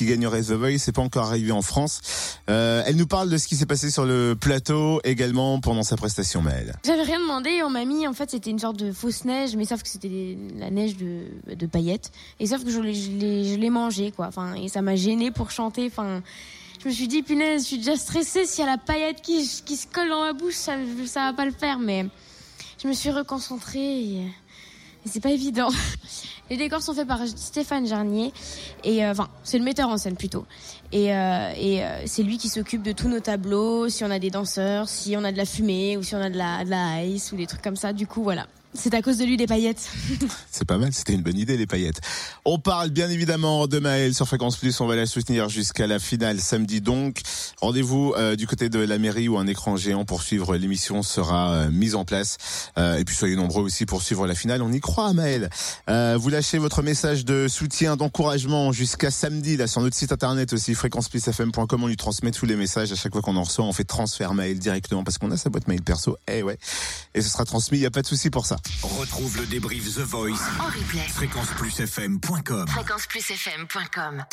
qui gagnerait The Voice. C'est pas encore arrivé en France. Euh, elle nous parle de ce qui s'est passé sur le plateau également pendant sa prestation, Maëlle. J'avais rien demandé, on m'a mis, en fait, c'était une sorte de fausse neige, mais sauf que c'était la neige de, de paillettes. Et sauf que je l'ai, je l'ai, je l'ai mangé, quoi. Enfin, et ça m'a gêné pour chanter. Enfin, je me suis dit, punaise, je suis déjà stressée. S'il y a la paillette qui, qui se colle dans ma bouche, ça, ça va pas le faire. Mais je me suis reconcentrée et, et c'est pas évident. Les décors sont faits par Stéphane Jarnier et euh, enfin c'est le metteur en scène plutôt et, euh, et euh, c'est lui qui s'occupe de tous nos tableaux si on a des danseurs si on a de la fumée ou si on a de la, de la ice ou des trucs comme ça du coup voilà c'est à cause de lui des paillettes. C'est pas mal, c'était une bonne idée les paillettes. On parle bien évidemment de Maëlle sur Fréquence Plus, on va la soutenir jusqu'à la finale samedi donc. Rendez-vous euh, du côté de la mairie où un écran géant pour suivre l'émission sera euh, mis en place. Euh, et puis soyez nombreux aussi pour suivre la finale, on y croit vous lâchez votre message de soutien, d'encouragement jusqu'à samedi là sur notre site internet aussi fréquenceplusfm.com, on lui transmet tous les messages à chaque fois qu'on en reçoit, on fait transfert Maëlle directement parce qu'on a sa boîte mail perso. Eh ouais. Et ce sera transmis, il y a pas de souci pour ça. Retrouve le débrief The Voice En replay. fréquenceplusfm.com. Fréquenceplusfm.com